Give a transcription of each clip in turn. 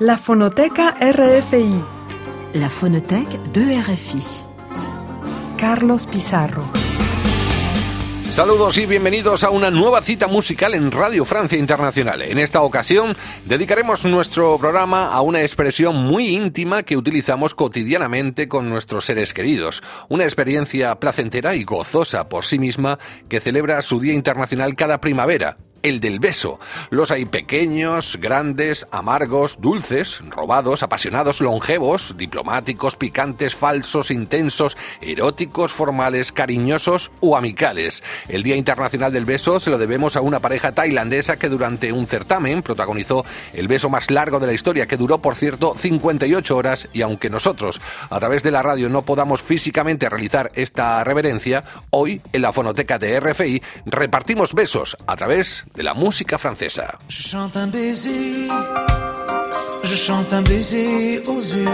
La Fonoteca RFI. La phonothèque de RFI. Carlos Pizarro. Saludos y bienvenidos a una nueva cita musical en Radio Francia Internacional. En esta ocasión dedicaremos nuestro programa a una expresión muy íntima que utilizamos cotidianamente con nuestros seres queridos. Una experiencia placentera y gozosa por sí misma que celebra su Día Internacional cada primavera, el del beso. Los hay pequeños, grandes, amargos, dulces, robados, apasionados, longevos, diplomáticos, picantes, falsos, intensos, eróticos, formales, cariñosos o amicales. El Día Internacional del Beso se lo debemos a una pareja tailandesa que durante un certamen protagonizó el beso más largo de la historia, que duró, por cierto, 58 horas y aunque nosotros a través de la radio no podamos físicamente realizar esta reverencia, hoy en la fonoteca de RFI repartimos besos a través de la música francesa. Je chante un baiser, je chante un baiser osé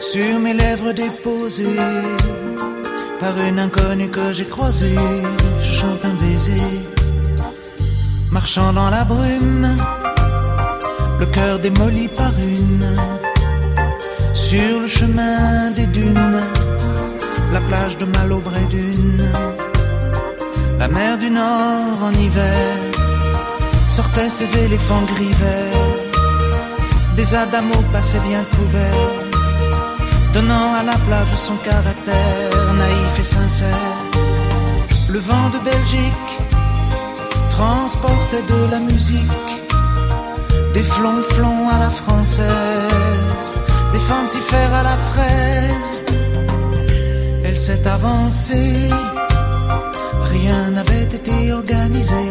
sur mes lèvres déposées par une inconnue que j'ai croisée. Je chante un baiser, marchant dans la brume, le cœur démoli par une, sur le chemin des dunes, la plage de Malaubré d'une. La mer du Nord en hiver sortait ses éléphants gris verts. Des adamos passaient bien couverts, donnant à la plage son caractère naïf et sincère. Le vent de Belgique transportait de la musique, des flonflons à la française, des fancifères à la fraise. Elle s'est avancée rien n'avait été organisé.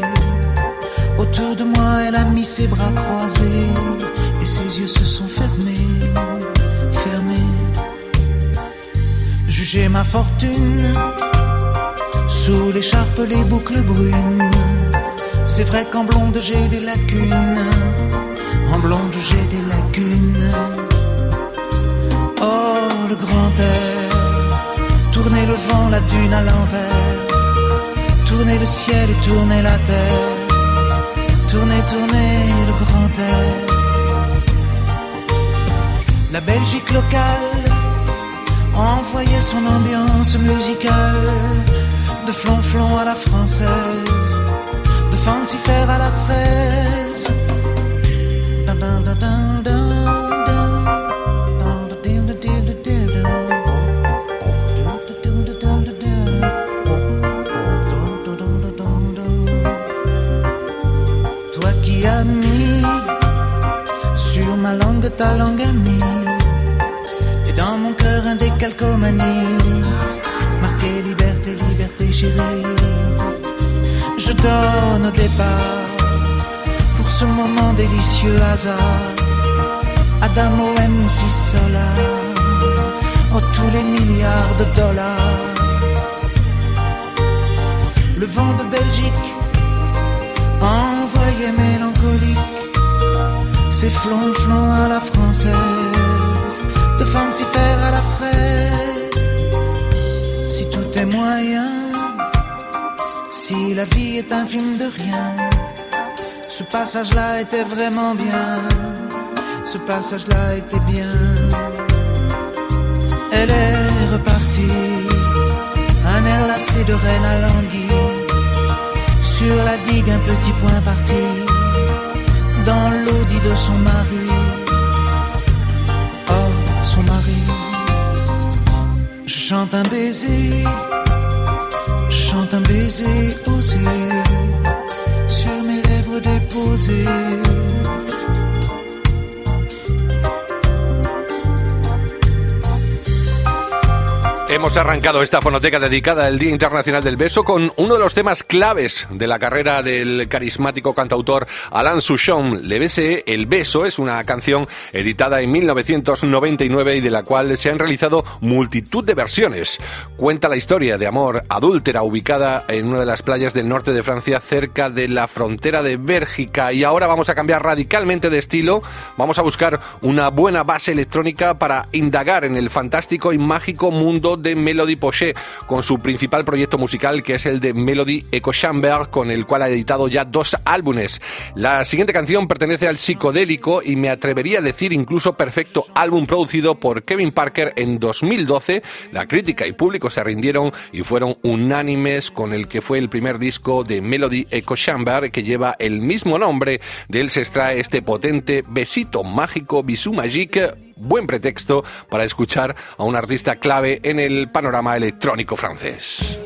Autour de moi, elle a mis ses bras croisés et ses yeux se sont fermés, fermés. Jugez ma fortune sous l'écharpe, les boucles brunes. C'est vrai qu'en blonde j'ai des lacunes, en blonde j'ai des lacunes. Oh, le grand air, tourner le vent, la dune à l'envers tourner le ciel et tourner la terre, tourner, tourner le grand air. La Belgique locale envoyait son ambiance musicale, de flonflon à la française, de fancifère à la fraise. Ta langue amie et dans mon cœur un décalcomanie. Marqué liberté, liberté chérie. Je donne au départ pour ce moment délicieux hasard. Adamo M6 Solar. Oh tous les milliards de dollars. Le vent de Belgique envoyé mélancolique, c'est flonflon à la française, de fancifère à la fraise. Si tout est moyen, si la vie est un film de rien, ce passage-là était vraiment bien, ce passage-là était bien. Elle est repartie, un air lassé de reine à languille. Sur la digue un petit point parti dans l'audit de son mari. Oh, son mari. Je chante un baiser, je chante un baiser osé sur mes lèvres déposées. Hemos arrancado esta fonoteca dedicada al Día Internacional del Beso con uno de los temas claves de la carrera del carismático cantautor Alain Souchon. Le Bese, El Beso, es una canción editada en 1999 y de la cual se han realizado multitud de versiones. Cuenta la historia de amor adúltera ubicada en una de las playas del norte de Francia cerca de la frontera de Bélgica. Y ahora vamos a cambiar radicalmente de estilo. Vamos a buscar una buena base electrónica para indagar en el fantástico y mágico mundo de Melody Pochet con su principal proyecto musical que es el de Melody Echo Chamber con el cual ha editado ya dos álbumes. La siguiente canción pertenece al psicodélico y me atrevería a decir incluso perfecto álbum producido por Kevin Parker en 2012. La crítica y público se rindieron y fueron unánimes con el que fue el primer disco de Melody Echo Chamber que lleva el mismo nombre. De él se extrae este potente besito mágico, Bisou Magique, buen pretexto para escuchar a un artista clave en el panorama electrónico francés.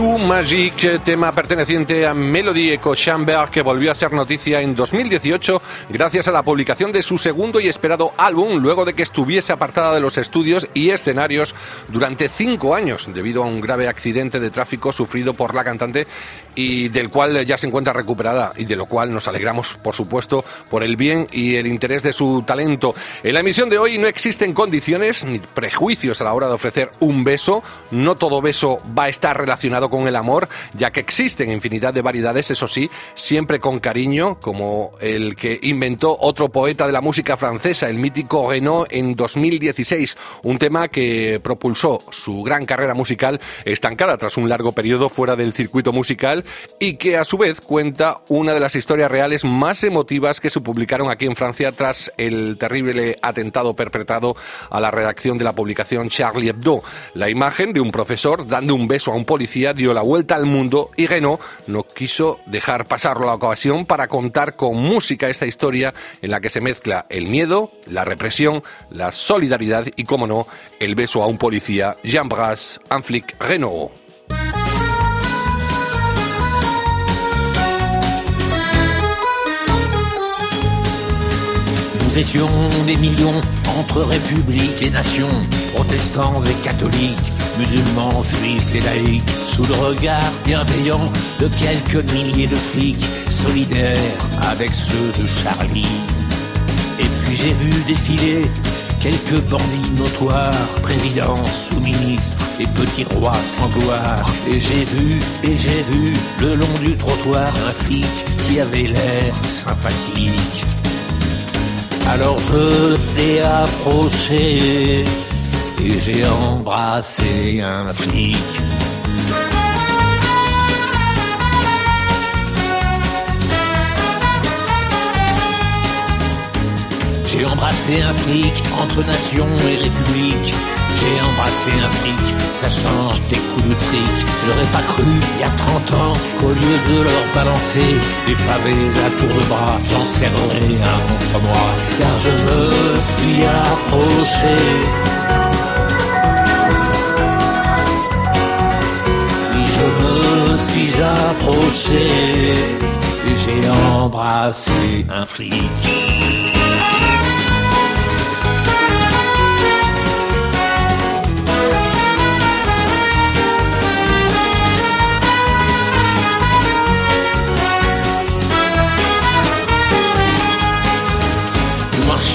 Magic, tema perteneciente a Melody Echo Chamber, que volvió a ser noticia en 2018 gracias a la publicación de su segundo y esperado álbum, luego de que estuviese apartada de los estudios y escenarios durante cinco años, debido a un grave accidente de tráfico sufrido por la cantante y del cual ya se encuentra recuperada y de lo cual nos alegramos, por supuesto, por el bien y el interés de su talento. En la emisión de hoy no existen condiciones ni prejuicios a la hora de ofrecer un beso. No todo beso va a estar relacionado con el amor, ya que existen infinidad de variedades, eso sí, siempre con cariño, como el que inventó otro poeta de la música francesa, el mítico Renaud, en 2016, un tema que propulsó su gran carrera musical estancada tras un largo periodo fuera del circuito musical y que a su vez cuenta una de las historias reales más emotivas que se publicaron aquí en Francia tras el terrible atentado perpetrado a la redacción de la publicación Charlie Hebdo. La imagen de un profesor dando un beso a un policía dio la vuelta al mundo y Renault no quiso dejar pasar la ocasión para contar con música esta historia en la que se mezcla el miedo, la represión, la solidaridad y, como no, el beso a un policía, Jean Bras, un flic Renault. Nous étions des millions entre républiques et nations, protestants et catholiques, musulmans, juifs et laïcs, sous le regard bienveillant de quelques milliers de flics, solidaires avec ceux de Charlie. Et puis j'ai vu défiler quelques bandits notoires, présidents, sous-ministres et petits rois sans gloire. Et j'ai vu, et j'ai vu, le long du trottoir, un flic qui avait l'air sympathique. Alors je l'ai approché et j'ai embrassé un flic. J'ai embrassé un flic entre nation et république. J'ai embrassé un flic, ça change des coups de fric. J'aurais pas cru, il y a 30 ans, qu'au lieu de leur balancer des pavés à tour de bras, j'en serrerais un contre moi. Car je me suis approché. Oui, je me suis approché et j'ai embrassé un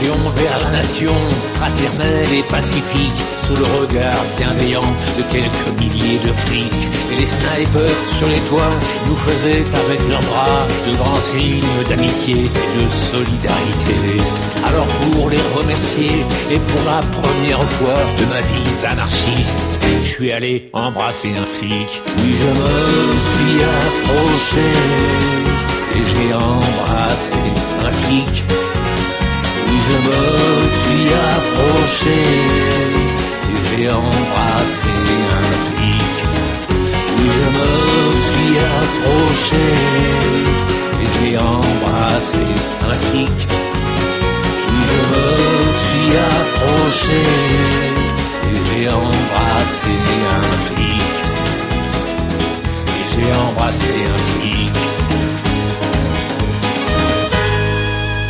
vers la nation, fraternelle et pacifique, sous le regard bienveillant de quelques milliers de flics. Et les snipers sur les toits nous faisaient avec leurs bras de grands signes d'amitié et de solidarité. Alors pour les remercier et pour la première fois de ma vie d'anarchiste, je suis allé embrasser un flic. Oui, je me suis approché et j'ai embrassé un flic je me suis approché et j'ai embrassé un flic. Oui, je me suis approché et j'ai embrassé un flic. Oui, je me suis approché et j'ai embrassé un flic. Et j'ai embrassé un flic.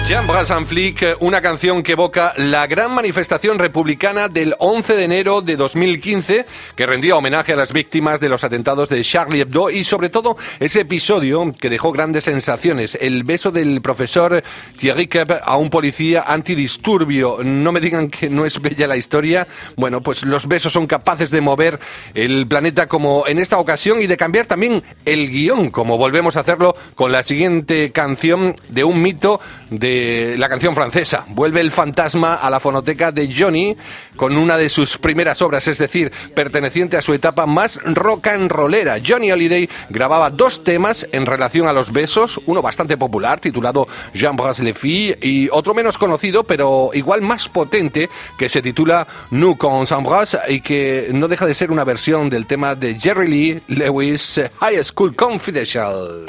Jean Flick, una canción que evoca la gran manifestación republicana del 11 de enero de 2015, que rendía homenaje a las víctimas de los atentados de Charlie Hebdo y sobre todo ese episodio que dejó grandes sensaciones, el beso del profesor Thierry Kep a un policía antidisturbio. No me digan que no es bella la historia. Bueno, pues los besos son capaces de mover el planeta como en esta ocasión y de cambiar también el guion, como volvemos a hacerlo con la siguiente canción de un mito de la canción francesa. Vuelve el fantasma a la fonoteca de Johnny con una de sus primeras obras, es decir, perteneciente a su etapa más rock and rollera. Johnny Holiday grababa dos temas en relación a los besos, uno bastante popular titulado J'embrasse les filles y otro menos conocido pero igual más potente que se titula Nous qu'on s'embrasse y que no deja de ser una versión del tema de Jerry Lee Lewis High School Confidential.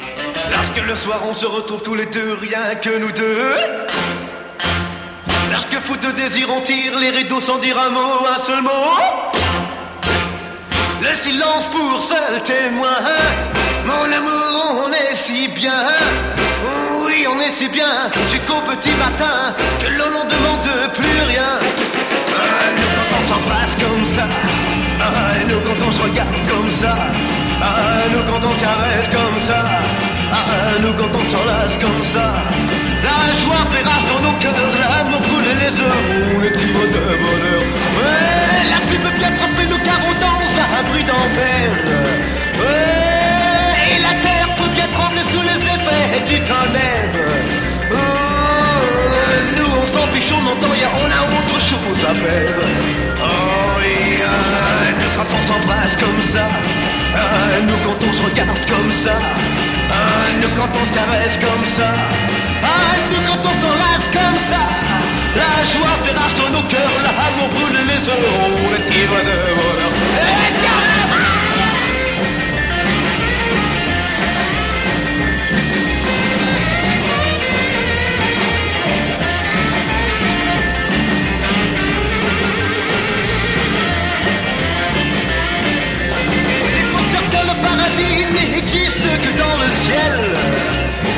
Lorsque le soir on se retrouve tous les deux, rien que nous deux. Lorsque fou de désir on tire les rideaux sans dire un mot, un seul mot. Le silence pour seul témoin. Mon amour, on est si bien. Oui, on est si bien jusqu'au petit matin que l'on n'en demande plus rien. Ah, nous quand on s'embrasse comme ça. Ah, nous quand on se regarde comme ça. Ah, nous quand on s'arrête comme ça. Ah, nous quand on s'enlace comme ça. La joie fait rage dans nos cœurs, l'amour brûle les heures, on est ivre de bonheur. La pluie peut bien frapper nos carreaux dans un bruit d'enfer. Et la terre peut bien trembler sous les effets du tonnerre. Oh, nous on s'en fiche, on entend, on a autre chose à faire. Oh, yeah, nous quand on s'embrasse comme ça, ah, nous quand on se regarde comme ça. Ah, nous quand on se caresse comme ça. Ah, nous quand on s'enlace comme ça. La joie fait rage dans nos cœurs, l'amour brûle les euros, le ivre de bonheur. Que dans le ciel.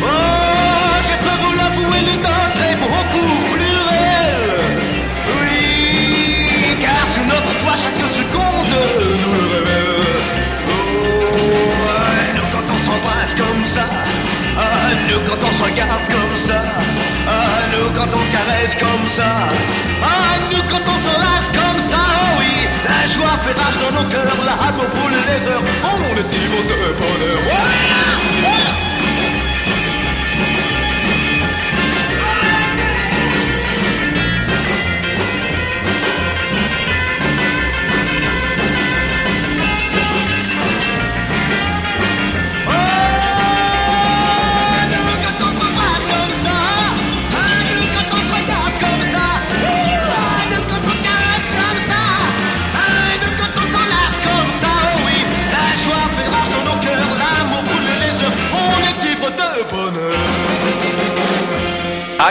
Oh, rage dans nos cœurs, la hâte brûle les heures, on est ivre de bonheur. Ouais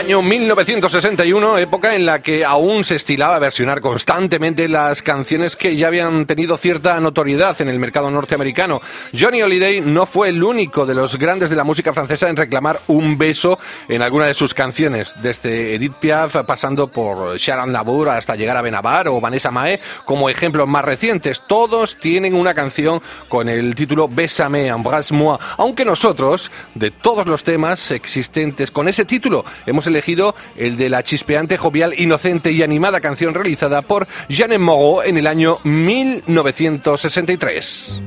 Año 1961, época en la que aún se estilaba versionar constantemente las canciones que ya habían tenido cierta notoriedad en el mercado norteamericano. Johnny Holiday no fue el único de los grandes de la música francesa en reclamar un beso en alguna de sus canciones, desde Edith Piaf pasando por Sharon Labour hasta llegar a Benabar o Vanessa Mae, como ejemplos más recientes. Todos tienen una canción con el título Bésame, embrasse-moi, aunque nosotros, de todos los temas existentes con ese título, hemos elegido el de la chispeante, jovial, inocente y animada canción realizada por Jeanne Moreau en el año 1963.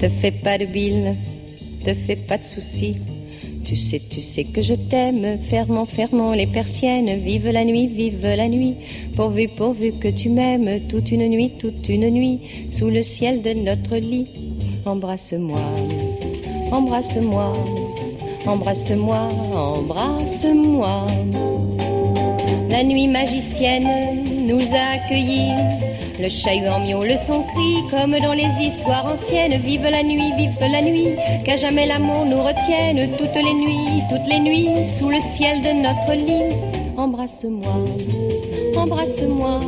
Te fais pas de bile, te fais pas de soucis. Tu sais, tu sais que je t'aime. Fermons, fermons les persiennes. Vive la nuit, vive la nuit. Pourvu, pourvu que tu m'aimes. Toute une nuit, toute une nuit. Sous le ciel de notre lit. Embrasse-moi, embrasse-moi, embrasse-moi, embrasse-moi. La nuit magicienne nous a accueillis. Le chahut en miaule son cri, comme dans les histoires anciennes. Vive la nuit, vive la nuit, qu'à jamais l'amour nous retienne. Toutes les nuits, toutes les nuits, sous le ciel de notre lit. Embrasse-moi, embrasse-moi,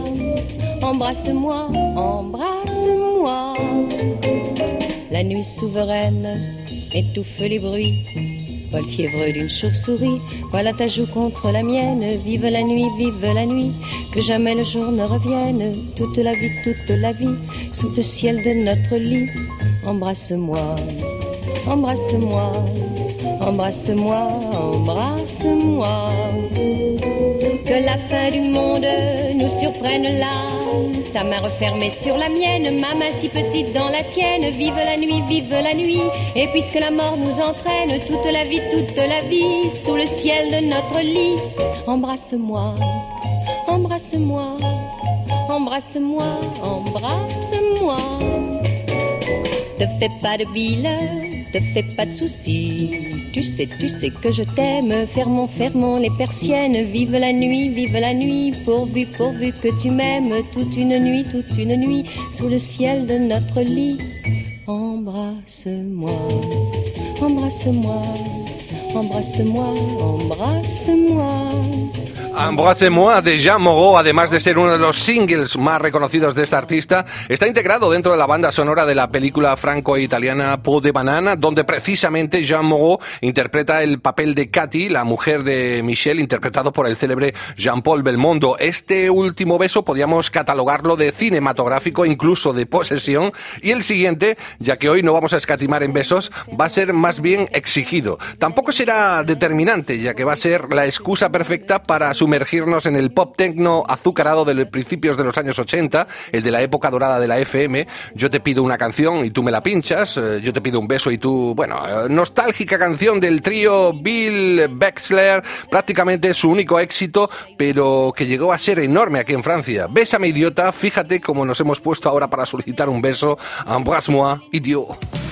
embrasse-moi, embrasse-moi. La nuit souveraine étouffe les bruits le fièvre d'une chauve-souris. Voilà ta joue contre la mienne. Vive la nuit, vive la nuit. Que jamais le jour ne revienne. Toute la vie, toute la vie. Sous le ciel de notre lit. Embrasse-moi, embrasse-moi, embrasse-moi, embrasse-moi. Que la fin du monde nous surprenne là. Ta main refermée sur la mienne, ma main si petite dans la tienne. Vive la nuit, vive la nuit. Et puisque la mort nous entraîne, toute la vie, toute la vie, sous le ciel de notre lit, embrasse-moi, embrasse-moi, embrasse-moi, embrasse-moi. Te fais pas de bile, te fais pas de soucis. Tu sais, tu sais que je t'aime. Fermons, fermons les persiennes. Vive la nuit, vive la nuit. Pourvu, pourvu que tu m'aimes. Toute une nuit, toute une nuit. Sous le ciel de notre lit. Embrasse-moi, embrasse-moi, embrasse-moi, embrasse-moi. Embrasse-moi de Jean Moreau, además de ser uno de los singles más reconocidos de esta artista, está integrado dentro de la banda sonora de la película franco-italiana Peau de Banana, donde precisamente Jean Moreau interpreta el papel de Katy, la mujer de Michel, interpretado por el célebre Jean-Paul Belmondo. Este último beso podíamos catalogarlo de cinematográfico, incluso de posesión, y el siguiente, ya que hoy no vamos a escatimar en besos, va a ser más bien exigido. Tampoco será determinante, ya que va a ser la excusa perfecta para sumergirnos en el pop techno azucarado de los principios de los años 80, el de la época dorada de la FM. Yo te pido una canción y tú me la pinchas, eh, yo te pido un beso y tú, bueno, eh, nostálgica canción del trío Bill Bexler, prácticamente su único éxito, pero que llegó a ser enorme aquí en Francia. Bésame idiota, fíjate cómo nos hemos puesto ahora para solicitar un beso. Embrasse-moi, idiot.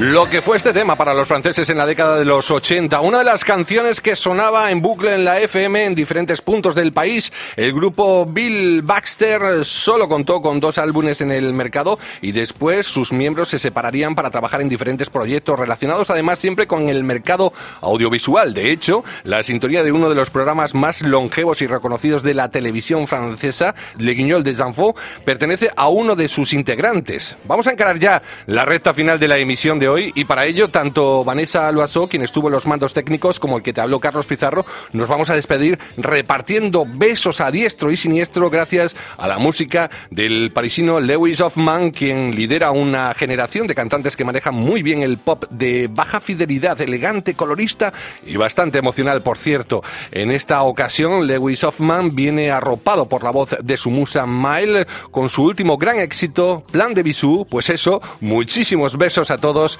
Lo que fue este tema para los franceses en la década de los 80, una de las canciones que sonaba en bucle en la FM en diferentes puntos del país. El grupo Bill Baxter solo contó con dos álbumes en el mercado y después sus miembros se separarían para trabajar en diferentes proyectos relacionados además siempre con el mercado audiovisual. De hecho, la sintonía de uno de los programas más longevos y reconocidos de la televisión francesa, Le Guignol des Enfants, pertenece a uno de sus integrantes. Vamos a encarar ya la recta final de la emisión de y para ello tanto Vanessa Loiseau, quien estuvo en los mandos técnicos, como el que te habló Carlos Pizarro, nos vamos a despedir repartiendo besos a diestro y siniestro gracias a la música del parisino Lewis Hoffman, quien lidera una generación de cantantes que manejan muy bien el pop de baja fidelidad, elegante, colorista y bastante emocional, por cierto. En esta ocasión, Lewis Hoffman viene arropado por la voz de su musa Mile con su último gran éxito, Plan de Bisou. Pues eso, muchísimos besos a todos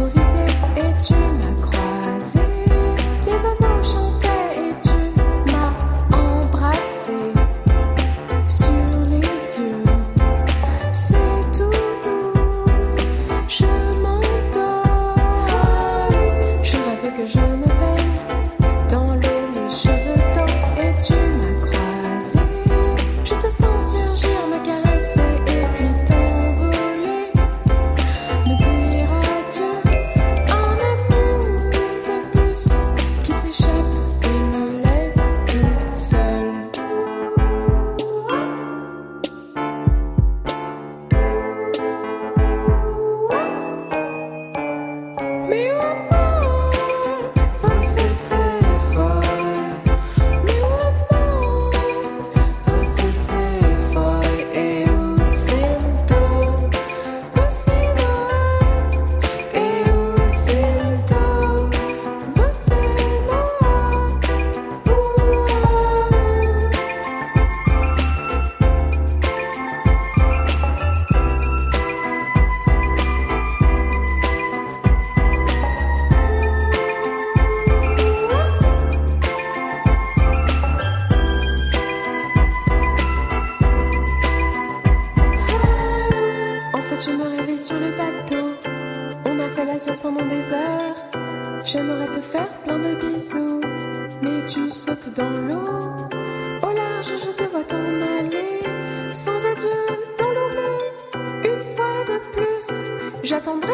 j'attendrai